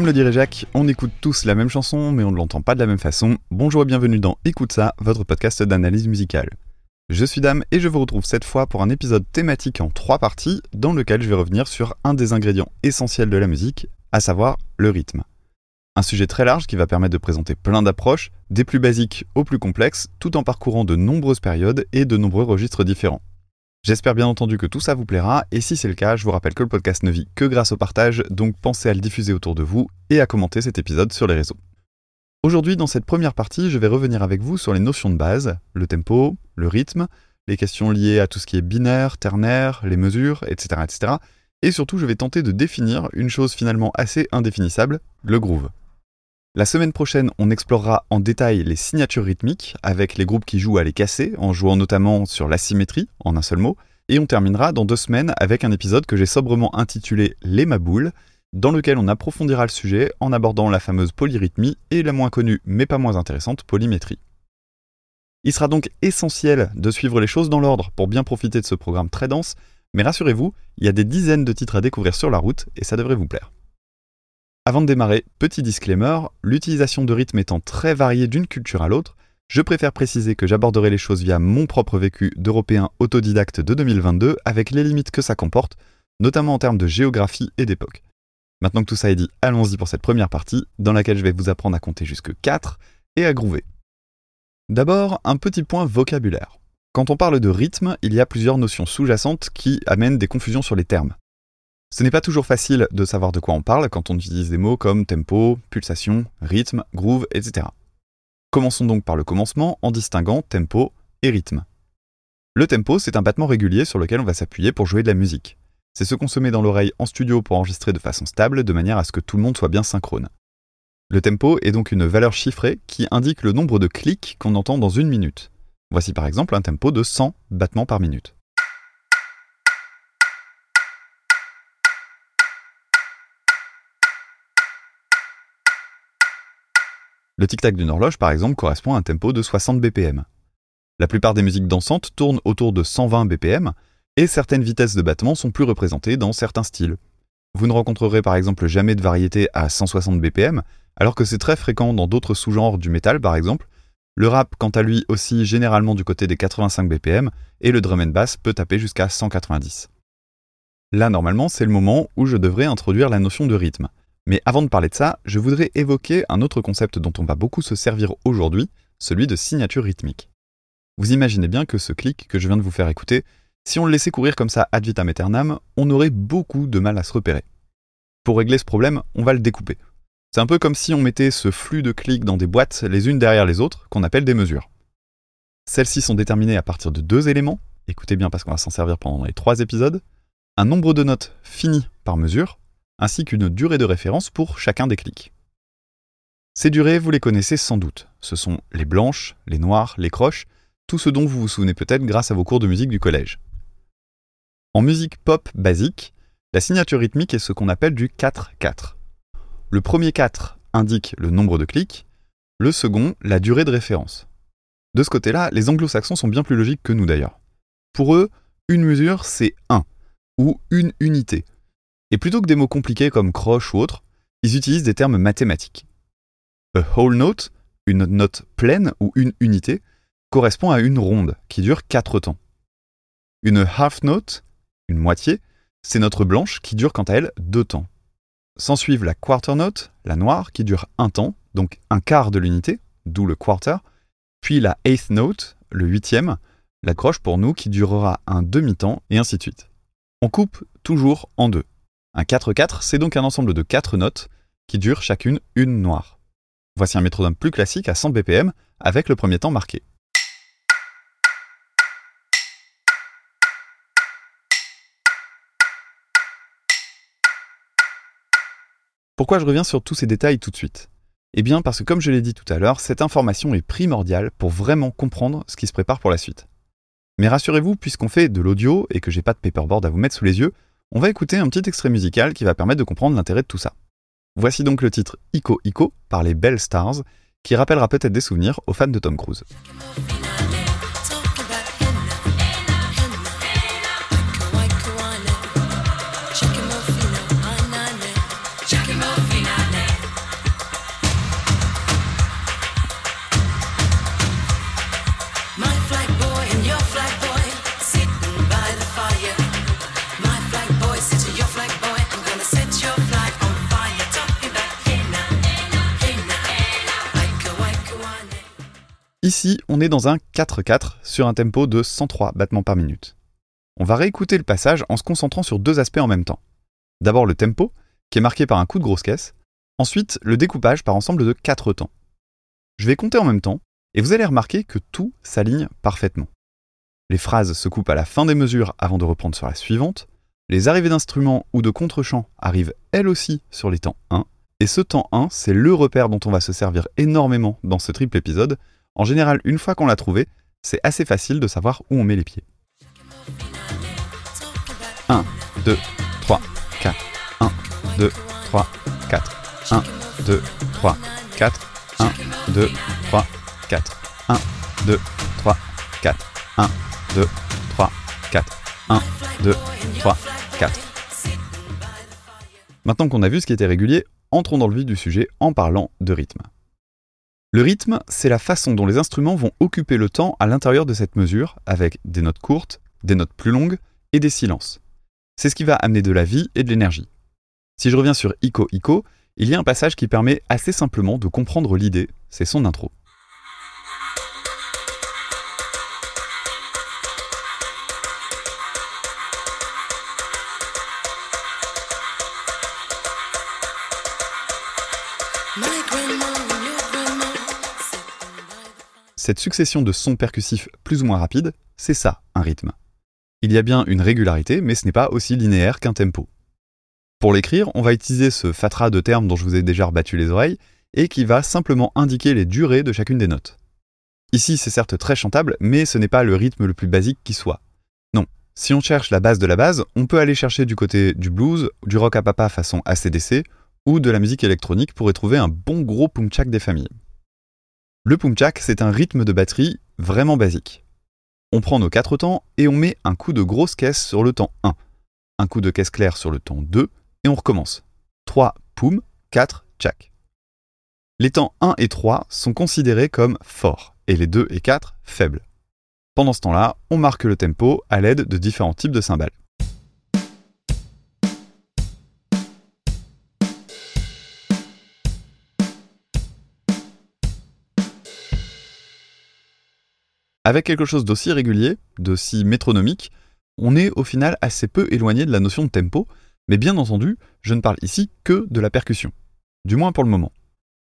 Comme le dirait Jacques, on écoute tous la même chanson, mais on ne l'entend pas de la même façon. Bonjour et bienvenue dans Écoute ça, votre podcast d'analyse musicale. Je suis Dame et je vous retrouve cette fois pour un épisode thématique en trois parties, dans lequel je vais revenir sur un des ingrédients essentiels de la musique, à savoir le rythme. Un sujet très large qui va permettre de présenter plein d'approches, des plus basiques aux plus complexes, tout en parcourant de nombreuses périodes et de nombreux registres différents. J'espère bien entendu que tout ça vous plaira, et si c'est le cas, je vous rappelle que le podcast ne vit que grâce au partage, donc pensez à le diffuser autour de vous et à commenter cet épisode sur les réseaux. Aujourd'hui, dans cette première partie, je vais revenir avec vous sur les notions de base, le tempo, le rythme, les questions liées à tout ce qui est binaire, ternaire, les mesures, etc. etc. Et surtout, je vais tenter de définir une chose finalement assez indéfinissable, le groove. La semaine prochaine, on explorera en détail les signatures rythmiques avec les groupes qui jouent à les casser, en jouant notamment sur l'asymétrie, en un seul mot. Et on terminera dans deux semaines avec un épisode que j'ai sobrement intitulé Les Maboules, dans lequel on approfondira le sujet en abordant la fameuse polyrythmie et la moins connue mais pas moins intéressante polymétrie. Il sera donc essentiel de suivre les choses dans l'ordre pour bien profiter de ce programme très dense, mais rassurez-vous, il y a des dizaines de titres à découvrir sur la route et ça devrait vous plaire. Avant de démarrer, petit disclaimer, l'utilisation de rythme étant très variée d'une culture à l'autre, je préfère préciser que j'aborderai les choses via mon propre vécu d'Européen autodidacte de 2022 avec les limites que ça comporte, notamment en termes de géographie et d'époque. Maintenant que tout ça est dit, allons-y pour cette première partie, dans laquelle je vais vous apprendre à compter jusque 4 et à groover. D'abord, un petit point vocabulaire. Quand on parle de rythme, il y a plusieurs notions sous-jacentes qui amènent des confusions sur les termes. Ce n'est pas toujours facile de savoir de quoi on parle quand on utilise des mots comme tempo, pulsation, rythme, groove, etc. Commençons donc par le commencement en distinguant tempo et rythme. Le tempo, c'est un battement régulier sur lequel on va s'appuyer pour jouer de la musique. C'est ce qu'on se met dans l'oreille en studio pour enregistrer de façon stable, de manière à ce que tout le monde soit bien synchrone. Le tempo est donc une valeur chiffrée qui indique le nombre de clics qu'on entend dans une minute. Voici par exemple un tempo de 100 battements par minute. Le tic-tac d'une horloge, par exemple, correspond à un tempo de 60 BPM. La plupart des musiques dansantes tournent autour de 120 BPM, et certaines vitesses de battement sont plus représentées dans certains styles. Vous ne rencontrerez par exemple jamais de variété à 160 BPM, alors que c'est très fréquent dans d'autres sous-genres du métal par exemple. Le rap, quant à lui, aussi généralement du côté des 85 BPM, et le drum and bass peut taper jusqu'à 190. Là, normalement, c'est le moment où je devrais introduire la notion de rythme. Mais avant de parler de ça, je voudrais évoquer un autre concept dont on va beaucoup se servir aujourd'hui, celui de signature rythmique. Vous imaginez bien que ce clic que je viens de vous faire écouter, si on le laissait courir comme ça ad vitam aeternam, on aurait beaucoup de mal à se repérer. Pour régler ce problème, on va le découper. C'est un peu comme si on mettait ce flux de clics dans des boîtes les unes derrière les autres, qu'on appelle des mesures. Celles-ci sont déterminées à partir de deux éléments, écoutez bien parce qu'on va s'en servir pendant les trois épisodes, un nombre de notes fini par mesure, ainsi qu'une durée de référence pour chacun des clics. Ces durées, vous les connaissez sans doute. Ce sont les blanches, les noires, les croches, tout ce dont vous vous souvenez peut-être grâce à vos cours de musique du collège. En musique pop basique, la signature rythmique est ce qu'on appelle du 4-4. Le premier 4 indique le nombre de clics, le second la durée de référence. De ce côté-là, les anglo-saxons sont bien plus logiques que nous d'ailleurs. Pour eux, une mesure c'est 1, ou une unité, et plutôt que des mots compliqués comme croche ou autre, ils utilisent des termes mathématiques. A whole note, une note pleine ou une unité, correspond à une ronde qui dure 4 temps. Une half note, une moitié, c'est notre blanche qui dure quant à elle 2 temps. S'ensuivent la quarter note, la noire, qui dure un temps, donc un quart de l'unité, d'où le quarter, puis la eighth note, le huitième, la croche pour nous qui durera un demi-temps, et ainsi de suite. On coupe toujours en deux. Un 4-4, c'est donc un ensemble de 4 notes qui durent chacune une noire. Voici un métronome plus classique à 100 BPM avec le premier temps marqué. Pourquoi je reviens sur tous ces détails tout de suite? Eh bien parce que comme je l'ai dit tout à l'heure, cette information est primordiale pour vraiment comprendre ce qui se prépare pour la suite. Mais rassurez-vous, puisqu'on fait de l'audio et que j'ai pas de paperboard à vous mettre sous les yeux, on va écouter un petit extrait musical qui va permettre de comprendre l'intérêt de tout ça. Voici donc le titre Ico Ico par les Bell Stars, qui rappellera peut-être des souvenirs aux fans de Tom Cruise. Ici, on est dans un 4-4 sur un tempo de 103 battements par minute. On va réécouter le passage en se concentrant sur deux aspects en même temps. D'abord le tempo, qui est marqué par un coup de grosse caisse, ensuite le découpage par ensemble de 4 temps. Je vais compter en même temps, et vous allez remarquer que tout s'aligne parfaitement. Les phrases se coupent à la fin des mesures avant de reprendre sur la suivante, les arrivées d'instruments ou de contre-champs arrivent elles aussi sur les temps 1, et ce temps 1, c'est le repère dont on va se servir énormément dans ce triple épisode. En général, une fois qu'on l'a trouvé, c'est assez facile de savoir où on met les pieds. 1, 2, 3, 4. 1, 2, 3, 4. 1, 2, 3, 4. 1, 2, 3, 4. 1, 2, 3, 4. 1, 2, 3, 4. 1, 2, 3, 4. Maintenant qu'on a vu ce qui était régulier, entrons dans le vif du sujet en parlant de rythme. Le rythme, c'est la façon dont les instruments vont occuper le temps à l'intérieur de cette mesure, avec des notes courtes, des notes plus longues et des silences. C'est ce qui va amener de la vie et de l'énergie. Si je reviens sur Ico Ico, il y a un passage qui permet assez simplement de comprendre l'idée, c'est son intro. Cette succession de sons percussifs plus ou moins rapides, c'est ça, un rythme. Il y a bien une régularité, mais ce n'est pas aussi linéaire qu'un tempo. Pour l'écrire, on va utiliser ce fatras de termes dont je vous ai déjà rebattu les oreilles, et qui va simplement indiquer les durées de chacune des notes. Ici, c'est certes très chantable, mais ce n'est pas le rythme le plus basique qui soit. Non, si on cherche la base de la base, on peut aller chercher du côté du blues, du rock à papa façon ACDC, ou de la musique électronique pour y trouver un bon gros pumchak des familles. Le pumchak, c'est un rythme de batterie vraiment basique. On prend nos quatre temps et on met un coup de grosse caisse sur le temps 1, un coup de caisse claire sur le temps 2, et on recommence. 3 poum, 4 tchak. Les temps 1 et 3 sont considérés comme forts, et les 2 et 4 faibles. Pendant ce temps-là, on marque le tempo à l'aide de différents types de cymbales. Avec quelque chose d'aussi régulier, d'aussi métronomique, on est au final assez peu éloigné de la notion de tempo, mais bien entendu, je ne parle ici que de la percussion. Du moins pour le moment.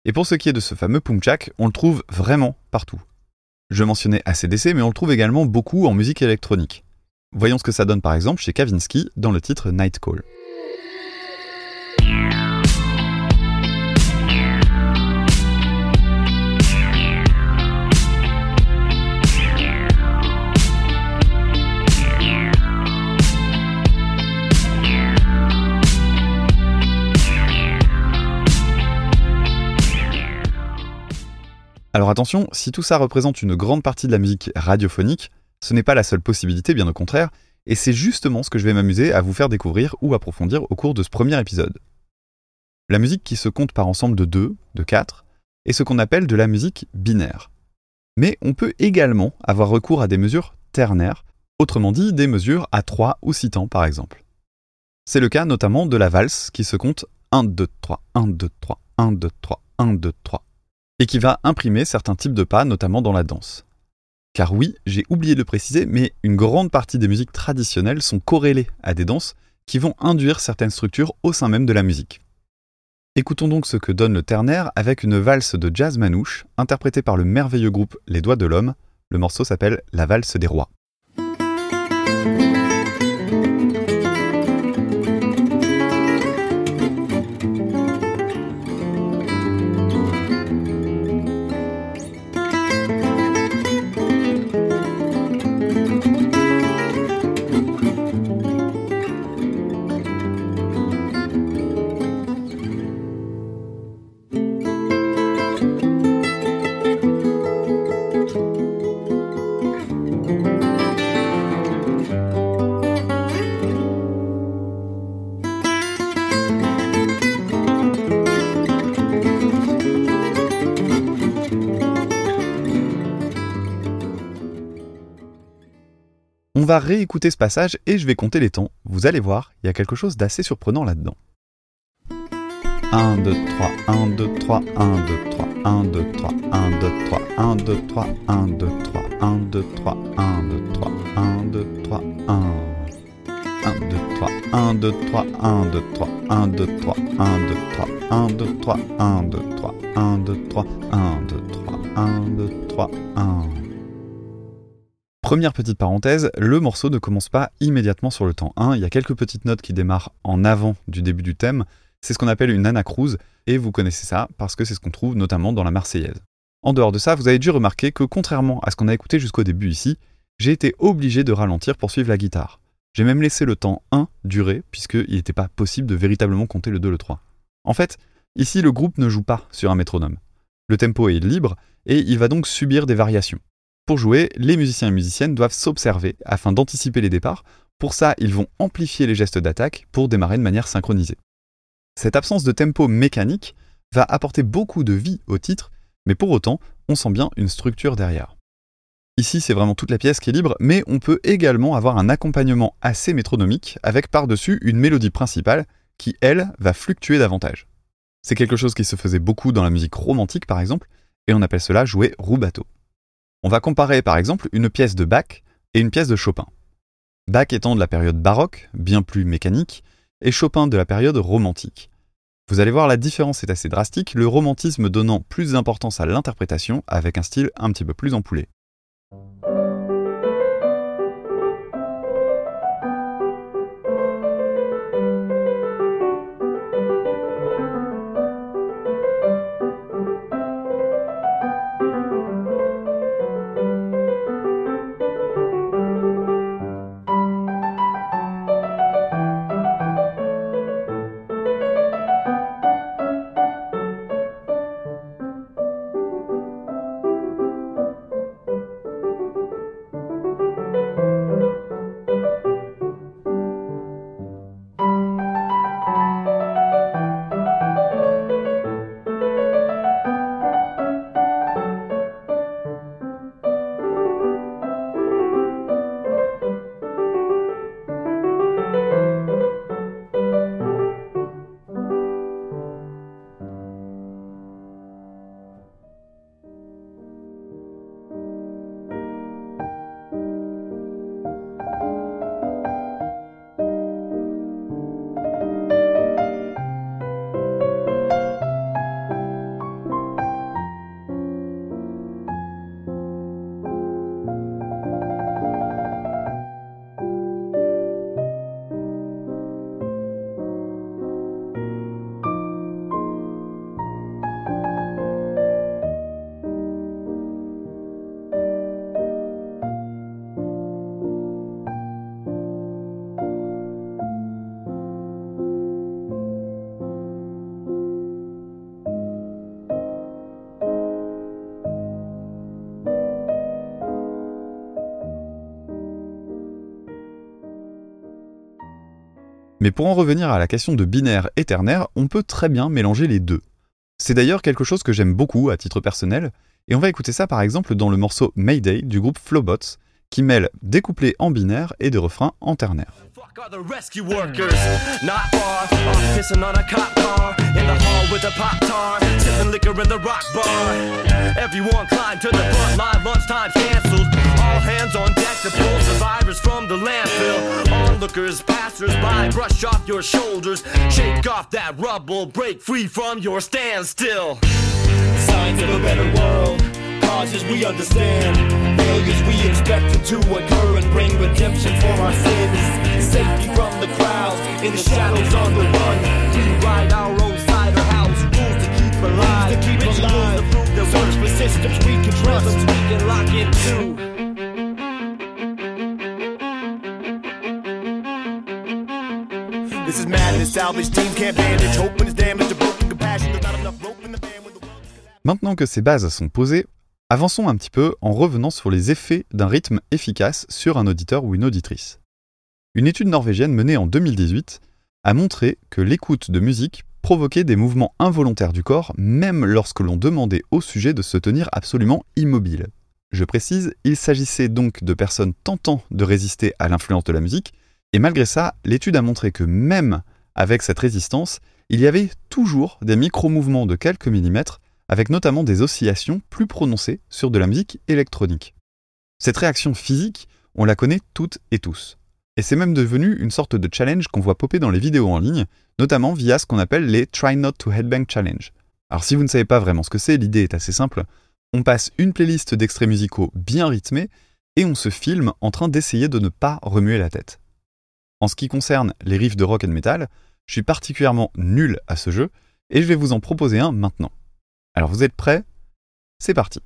Et pour ce qui est de ce fameux pumchak, on le trouve vraiment partout. Je mentionnais ACDC, mais on le trouve également beaucoup en musique électronique. Voyons ce que ça donne par exemple chez Kavinsky dans le titre Night Call. Alors attention, si tout ça représente une grande partie de la musique radiophonique, ce n'est pas la seule possibilité, bien au contraire, et c'est justement ce que je vais m'amuser à vous faire découvrir ou approfondir au cours de ce premier épisode. La musique qui se compte par ensemble de 2, de 4, est ce qu'on appelle de la musique binaire. Mais on peut également avoir recours à des mesures ternaires, autrement dit des mesures à 3 ou 6 temps par exemple. C'est le cas notamment de la valse qui se compte 1, 2, 3, 1, 2, 3, 1, 2, 3, 1, 2, 3, et qui va imprimer certains types de pas, notamment dans la danse. Car oui, j'ai oublié de le préciser, mais une grande partie des musiques traditionnelles sont corrélées à des danses qui vont induire certaines structures au sein même de la musique. Écoutons donc ce que donne le ternaire avec une valse de jazz manouche interprétée par le merveilleux groupe Les Doigts de l'Homme. Le morceau s'appelle La valse des rois. On va réécouter ce passage et je vais compter les temps. Vous allez voir, il y a quelque chose d'assez surprenant là-dedans. 1, 1, 2, 3, 1, 2, 3, 1, 2, 3, 1, 2, 3, 1, 2, 3, 1, 2, 3, 1, 2, 3, 1, 2, 3, 1, 2, 3, 1, 2, 3, 1. 1, 2, 3, 1, 2, 3, 1, 2, 3, 1, 2, 3, 1, 2, 3, 1, 2, 3, 1, 2, 3, 1, 2, 3, 1, 2, 3, 1, 2, 3, 1. Première petite parenthèse, le morceau ne commence pas immédiatement sur le temps 1, il y a quelques petites notes qui démarrent en avant du début du thème, c'est ce qu'on appelle une anacrouse, et vous connaissez ça parce que c'est ce qu'on trouve notamment dans la Marseillaise. En dehors de ça, vous avez dû remarquer que contrairement à ce qu'on a écouté jusqu'au début ici, j'ai été obligé de ralentir pour suivre la guitare. J'ai même laissé le temps 1 durer, puisqu'il n'était pas possible de véritablement compter le 2, le 3. En fait, ici le groupe ne joue pas sur un métronome. Le tempo est libre, et il va donc subir des variations. Pour jouer, les musiciens et musiciennes doivent s'observer afin d'anticiper les départs. Pour ça, ils vont amplifier les gestes d'attaque pour démarrer de manière synchronisée. Cette absence de tempo mécanique va apporter beaucoup de vie au titre, mais pour autant, on sent bien une structure derrière. Ici, c'est vraiment toute la pièce qui est libre, mais on peut également avoir un accompagnement assez métronomique avec par-dessus une mélodie principale qui, elle, va fluctuer davantage. C'est quelque chose qui se faisait beaucoup dans la musique romantique, par exemple, et on appelle cela jouer rubato. On va comparer par exemple une pièce de Bach et une pièce de Chopin. Bach étant de la période baroque, bien plus mécanique, et Chopin de la période romantique. Vous allez voir, la différence est assez drastique, le romantisme donnant plus d'importance à l'interprétation avec un style un petit peu plus empoulé. Mais pour en revenir à la question de binaire et ternaire, on peut très bien mélanger les deux. C'est d'ailleurs quelque chose que j'aime beaucoup à titre personnel, et on va écouter ça par exemple dans le morceau Mayday du groupe Flowbots, qui mêle des couplets en binaire et des refrains en ternaire. Onlookers, passers-by, brush off your shoulders. Shake off that rubble, break free from your standstill. Signs of a better world, causes we understand. Failures we expected to occur and bring redemption for our sins. Safety from the crowds, in the shadows on the run. We ride our own cider house, rules to keep alive. To keep alive. To prove that Search for systems we can trust. We can lock into. Maintenant que ces bases sont posées, avançons un petit peu en revenant sur les effets d'un rythme efficace sur un auditeur ou une auditrice. Une étude norvégienne menée en 2018 a montré que l'écoute de musique provoquait des mouvements involontaires du corps même lorsque l'on demandait au sujet de se tenir absolument immobile. Je précise, il s'agissait donc de personnes tentant de résister à l'influence de la musique, et malgré ça, l'étude a montré que même avec cette résistance, il y avait toujours des micro-mouvements de quelques millimètres, avec notamment des oscillations plus prononcées sur de la musique électronique. Cette réaction physique, on la connaît toutes et tous. Et c'est même devenu une sorte de challenge qu'on voit popper dans les vidéos en ligne, notamment via ce qu'on appelle les Try Not to Headbang Challenge. Alors si vous ne savez pas vraiment ce que c'est, l'idée est assez simple. On passe une playlist d'extraits musicaux bien rythmés et on se filme en train d'essayer de ne pas remuer la tête. En ce qui concerne les riffs de rock and metal, je suis particulièrement nul à ce jeu et je vais vous en proposer un maintenant. Alors vous êtes prêts? C'est parti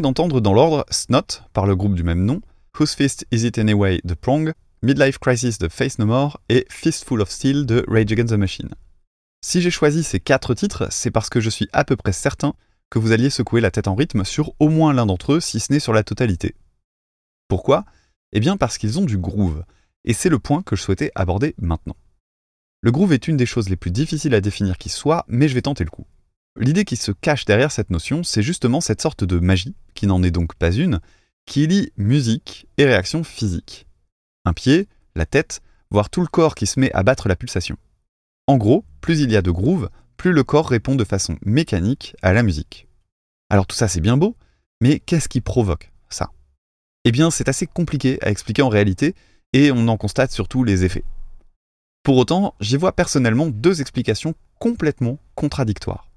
d'entendre dans l'ordre Snot par le groupe du même nom, Whose Fist Is It Anyway de Prong, Midlife Crisis de Face No More et Fistful of Steel de Rage Against the Machine. Si j'ai choisi ces quatre titres, c'est parce que je suis à peu près certain que vous alliez secouer la tête en rythme sur au moins l'un d'entre eux, si ce n'est sur la totalité. Pourquoi? Eh bien parce qu'ils ont du groove, et c'est le point que je souhaitais aborder maintenant. Le groove est une des choses les plus difficiles à définir qui soit, mais je vais tenter le coup. L'idée qui se cache derrière cette notion, c'est justement cette sorte de magie, qui n'en est donc pas une, qui lie musique et réaction physique. Un pied, la tête, voire tout le corps qui se met à battre la pulsation. En gros, plus il y a de groove, plus le corps répond de façon mécanique à la musique. Alors tout ça c'est bien beau, mais qu'est-ce qui provoque ça? Eh bien c'est assez compliqué à expliquer en réalité, et on en constate surtout les effets. Pour autant, j'y vois personnellement deux explications complètement contradictoires.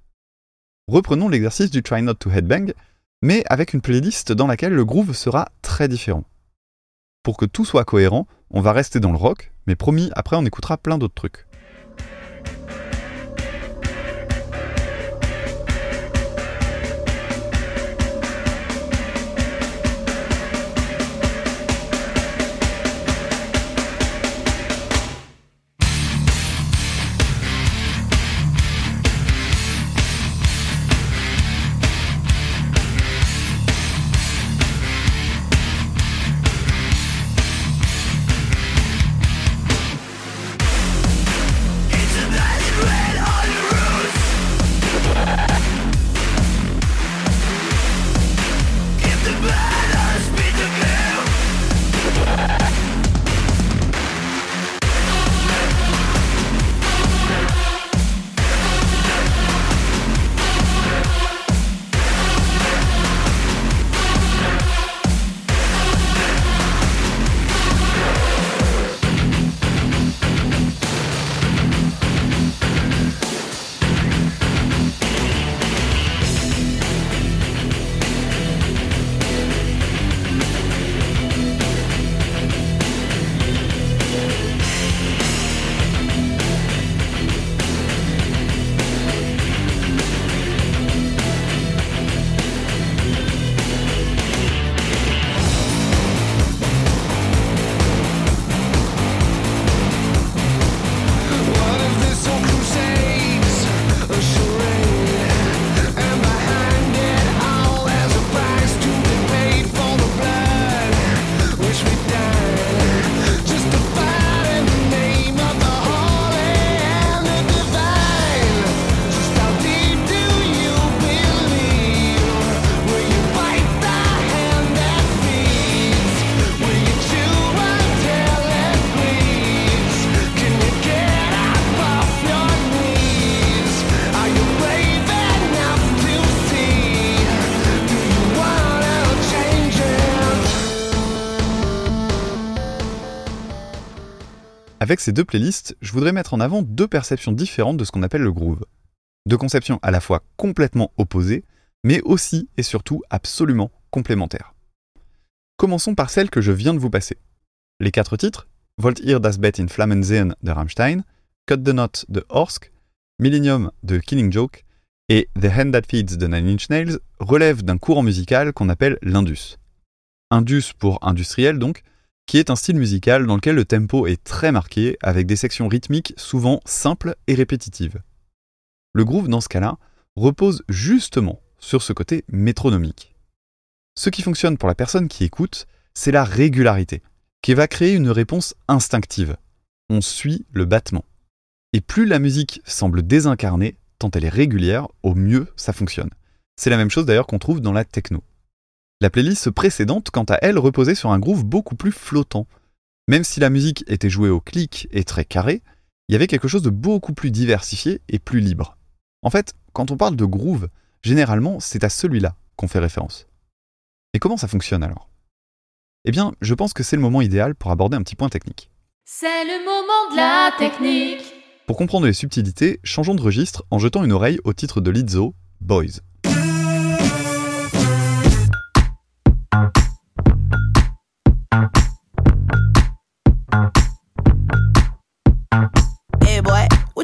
Reprenons l'exercice du Try Not to Headbang, mais avec une playlist dans laquelle le groove sera très différent. Pour que tout soit cohérent, on va rester dans le rock, mais promis, après on écoutera plein d'autres trucs. Avec ces deux playlists, je voudrais mettre en avant deux perceptions différentes de ce qu'on appelle le groove. Deux conceptions à la fois complètement opposées, mais aussi et surtout absolument complémentaires. Commençons par celle que je viens de vous passer. Les quatre titres, Volt das Bett in Flammen sehen de Rammstein, Cut the Knot de Horsk, Millennium de Killing Joke et The Hand That Feeds de Nine Inch Nails relèvent d'un courant musical qu'on appelle l'indus. Indus pour industriel donc, qui est un style musical dans lequel le tempo est très marqué avec des sections rythmiques souvent simples et répétitives. Le groove dans ce cas-là repose justement sur ce côté métronomique. Ce qui fonctionne pour la personne qui écoute, c'est la régularité, qui va créer une réponse instinctive. On suit le battement. Et plus la musique semble désincarnée, tant elle est régulière, au mieux ça fonctionne. C'est la même chose d'ailleurs qu'on trouve dans la techno. La playlist précédente, quant à elle, reposait sur un groove beaucoup plus flottant. Même si la musique était jouée au clic et très carré, il y avait quelque chose de beaucoup plus diversifié et plus libre. En fait, quand on parle de groove, généralement c'est à celui-là qu'on fait référence. Et comment ça fonctionne alors? Eh bien, je pense que c'est le moment idéal pour aborder un petit point technique. C'est le moment de la technique. Pour comprendre les subtilités, changeons de registre en jetant une oreille au titre de Lizzo, Boys.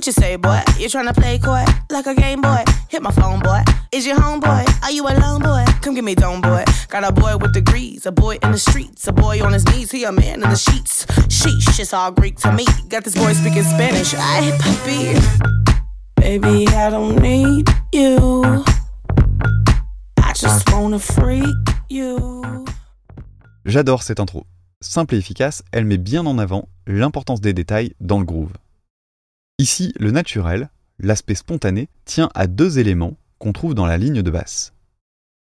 What you say, boy? You tryna play coy like a game boy? Hit my phone, boy. Is your homeboy? Are you alone, boy? Come get me dome, boy. Got a boy with degrees, a boy in the streets, a boy on his knees, he a man in the sheets. Sheesh, it's all Greek to me. Got this boy speaking Spanish. I puppy. Baby, I don't need you. I just wanna freak you. J'adore cette intro. Simple et efficace, elle met bien en avant l'importance des détails dans le groove. Ici, le naturel, l'aspect spontané, tient à deux éléments qu'on trouve dans la ligne de basse.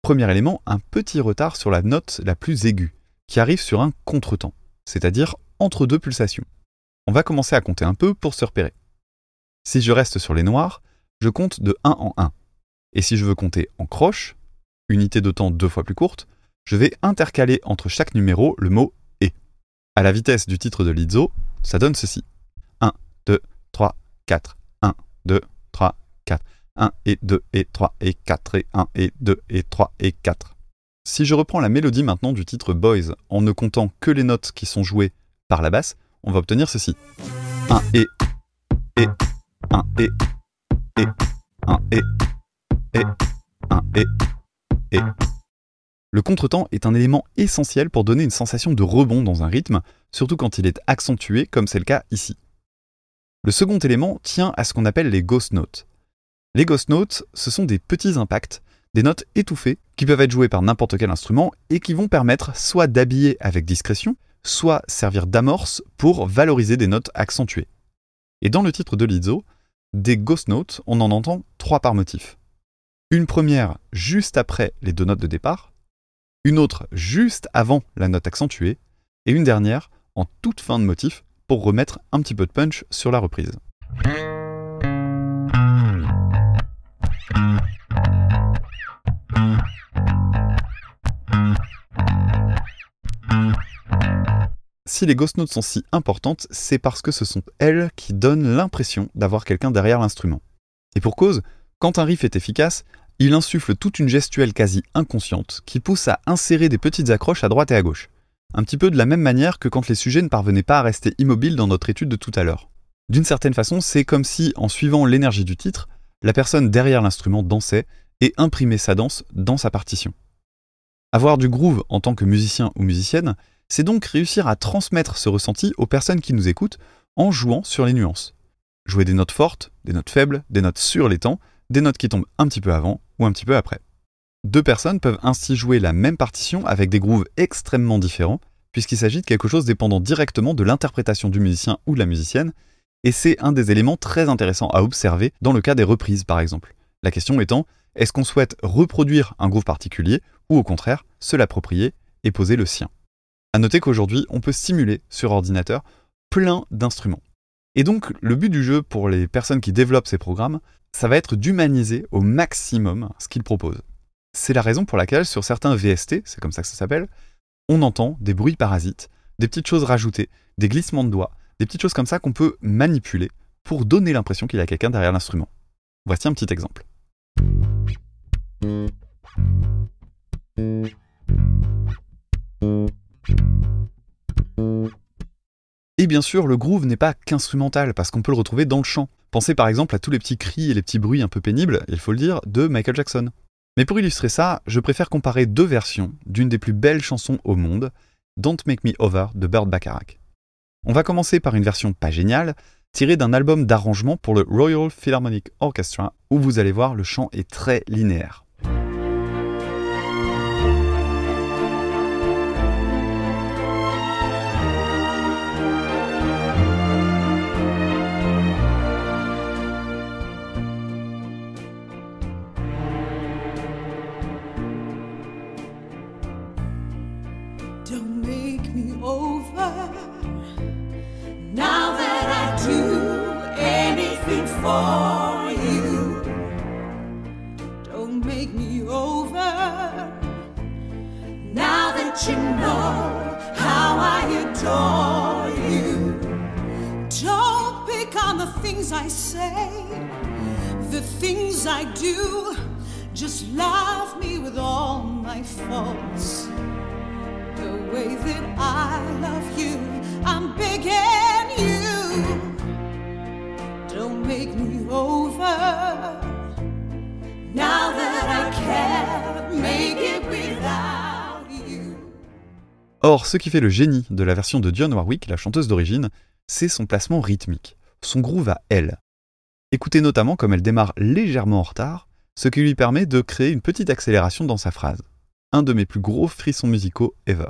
Premier élément, un petit retard sur la note la plus aiguë, qui arrive sur un contretemps, c'est-à-dire entre deux pulsations. On va commencer à compter un peu pour se repérer. Si je reste sur les noirs, je compte de 1 en 1. Et si je veux compter en croche, unité de temps deux fois plus courte, je vais intercaler entre chaque numéro le mot et. À la vitesse du titre de Lizzo, ça donne ceci. 1, 2, 3, 4, 1, 2, 3, 4, 1 et 2 et 3 et 4 et 1 et 2 et 3 et 4. Si je reprends la mélodie maintenant du titre Boys en ne comptant que les notes qui sont jouées par la basse, on va obtenir ceci. 1 et, et, 1 et, et, 1 et, et, 1 et, et. Le contretemps est un élément essentiel pour donner une sensation de rebond dans un rythme, surtout quand il est accentué comme c'est le cas ici. Le second élément tient à ce qu'on appelle les ghost notes. Les ghost notes, ce sont des petits impacts, des notes étouffées qui peuvent être jouées par n'importe quel instrument et qui vont permettre soit d'habiller avec discrétion, soit servir d'amorce pour valoriser des notes accentuées. Et dans le titre de Lizzo, des ghost notes, on en entend trois par motif. Une première juste après les deux notes de départ, une autre juste avant la note accentuée, et une dernière en toute fin de motif pour remettre un petit peu de punch sur la reprise. Si les ghost notes sont si importantes, c'est parce que ce sont elles qui donnent l'impression d'avoir quelqu'un derrière l'instrument. Et pour cause, quand un riff est efficace, il insuffle toute une gestuelle quasi inconsciente qui pousse à insérer des petites accroches à droite et à gauche. Un petit peu de la même manière que quand les sujets ne parvenaient pas à rester immobiles dans notre étude de tout à l'heure. D'une certaine façon, c'est comme si, en suivant l'énergie du titre, la personne derrière l'instrument dansait et imprimait sa danse dans sa partition. Avoir du groove en tant que musicien ou musicienne, c'est donc réussir à transmettre ce ressenti aux personnes qui nous écoutent en jouant sur les nuances. Jouer des notes fortes, des notes faibles, des notes sur les temps, des notes qui tombent un petit peu avant ou un petit peu après. Deux personnes peuvent ainsi jouer la même partition avec des grooves extrêmement différents, puisqu'il s'agit de quelque chose dépendant directement de l'interprétation du musicien ou de la musicienne, et c'est un des éléments très intéressants à observer dans le cas des reprises par exemple. La question étant, est-ce qu'on souhaite reproduire un groove particulier, ou au contraire, se l'approprier et poser le sien? À noter qu'aujourd'hui, on peut simuler sur ordinateur plein d'instruments. Et donc, le but du jeu pour les personnes qui développent ces programmes, ça va être d'humaniser au maximum ce qu'ils proposent. C'est la raison pour laquelle sur certains VST, c'est comme ça que ça s'appelle, on entend des bruits parasites, des petites choses rajoutées, des glissements de doigts, Des petites choses comme ça qu'on peut manipuler pour donner l'impression qu'il y a quelqu'un derrière l'instrument. Voici un petit exemple. Et bien sûr, le groove n'est pas qu'instrumental, parce qu'on peut le retrouver dans le chant. Pensez par exemple à tous les petits cris et les petits bruits un peu pénibles, il faut le dire, de Michael Jackson. Mais pour illustrer ça, je préfère comparer deux versions d'une des plus belles chansons au monde, Don't Make Me Over de Burt Bacharach. On va commencer par une version pas géniale, tirée d'un album d'arrangement pour le Royal Philharmonic Orchestra, où vous allez voir le chant est très linéaire. Adore you. Don't pick on the things I say, the things I do. Just love me with all my faults the way that I love you. I'm begging you. Don't make me over. Now that Or, ce qui fait le génie de la version de Dionne Warwick, la chanteuse d'origine, c'est son placement rythmique, son groove à elle. Écoutez notamment comme elle démarre légèrement en retard, ce qui lui permet de créer une petite accélération dans sa phrase. Un de mes plus gros frissons musicaux ever.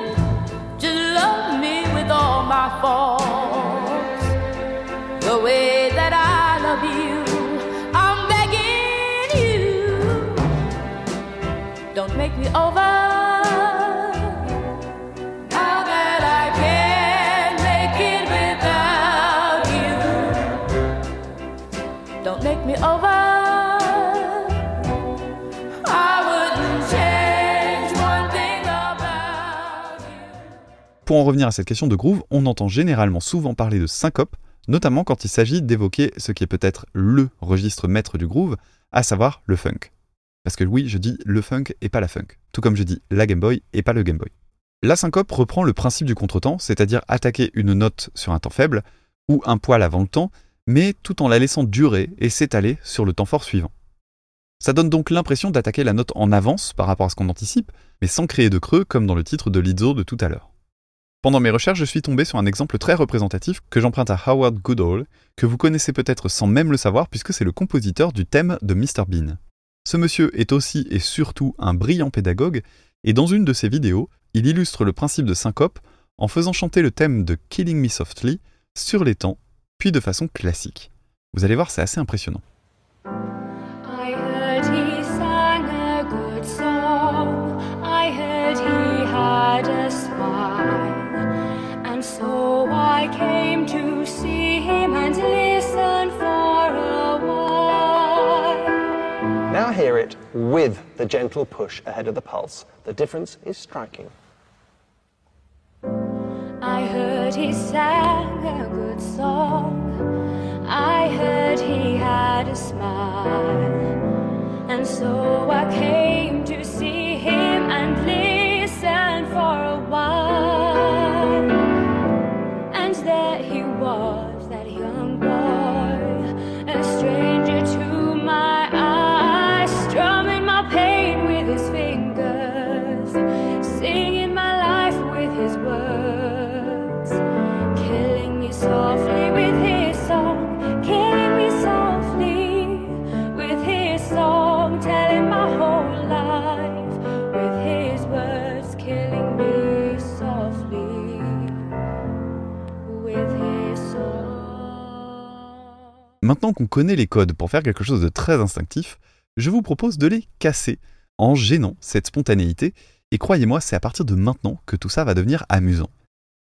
Pour en revenir à cette question de groove, on entend généralement souvent parler de syncope, notamment quand il s'agit d'évoquer ce qui est peut-être LE registre maître du groove, à savoir le funk. Parce que oui, je dis le funk et pas la funk, tout comme je dis la Game Boy et pas le Game Boy. La syncope reprend le principe du contretemps, c'est-à-dire attaquer une note sur un temps faible, ou un poil avant le temps, mais tout en la laissant durer et s'étaler sur le temps fort suivant. Ça donne donc l'impression d'attaquer la note en avance par rapport à ce qu'on anticipe, mais sans créer de creux comme dans le titre de Lizzo de tout à l'heure. Pendant mes recherches, je suis tombé sur un exemple très représentatif que j'emprunte à Howard Goodall, que vous connaissez peut-être sans même le savoir puisque c'est le compositeur du thème de Mr Bean. Ce monsieur est aussi et surtout un brillant pédagogue, et dans une de ses vidéos, il illustre le principe de syncope en faisant chanter le thème de Killing Me Softly sur les temps, puis de façon classique. Vous allez voir, c'est assez impressionnant. Now hear it with the gentle push ahead of the pulse. The difference is striking. I heard he sang a good song. I heard he had a smile. And so I came to maintenant qu'on connaît les codes pour faire quelque chose de très instinctif, je vous propose de les casser en gênant cette spontanéité, et croyez-moi, c'est à partir de maintenant que tout ça va devenir amusant.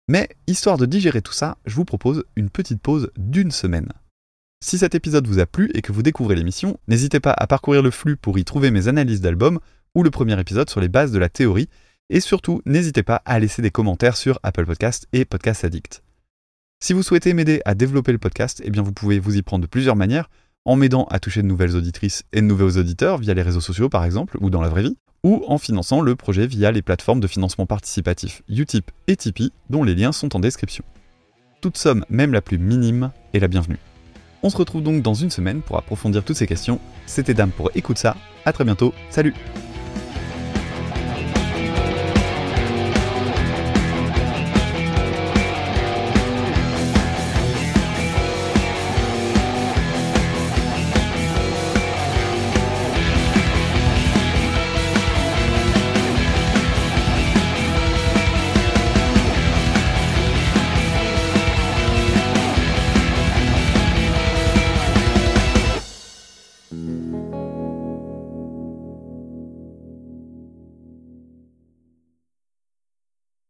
Mais, histoire de digérer tout ça, je vous propose une petite pause d'une semaine. Si cet épisode vous a plu et que vous découvrez l'émission, n'hésitez pas à parcourir le flux pour y trouver mes analyses d'albums ou le premier épisode sur les bases de la théorie, et surtout, n'hésitez pas à laisser des commentaires sur Apple Podcast et Podcast Addict. Si vous souhaitez m'aider à développer le podcast, eh bien vous pouvez vous y prendre de plusieurs manières, en m'aidant à toucher de nouvelles auditrices et de nouveaux auditeurs via les réseaux sociaux par exemple, ou dans la vraie vie, ou en finançant le projet via les plateformes de financement participatif Utip et Tipeee, dont les liens sont en description. Toute somme, même la plus minime, est la bienvenue. On se retrouve donc dans une semaine pour approfondir toutes ces questions. C'était Dame pour Écoute ça, à très bientôt, salut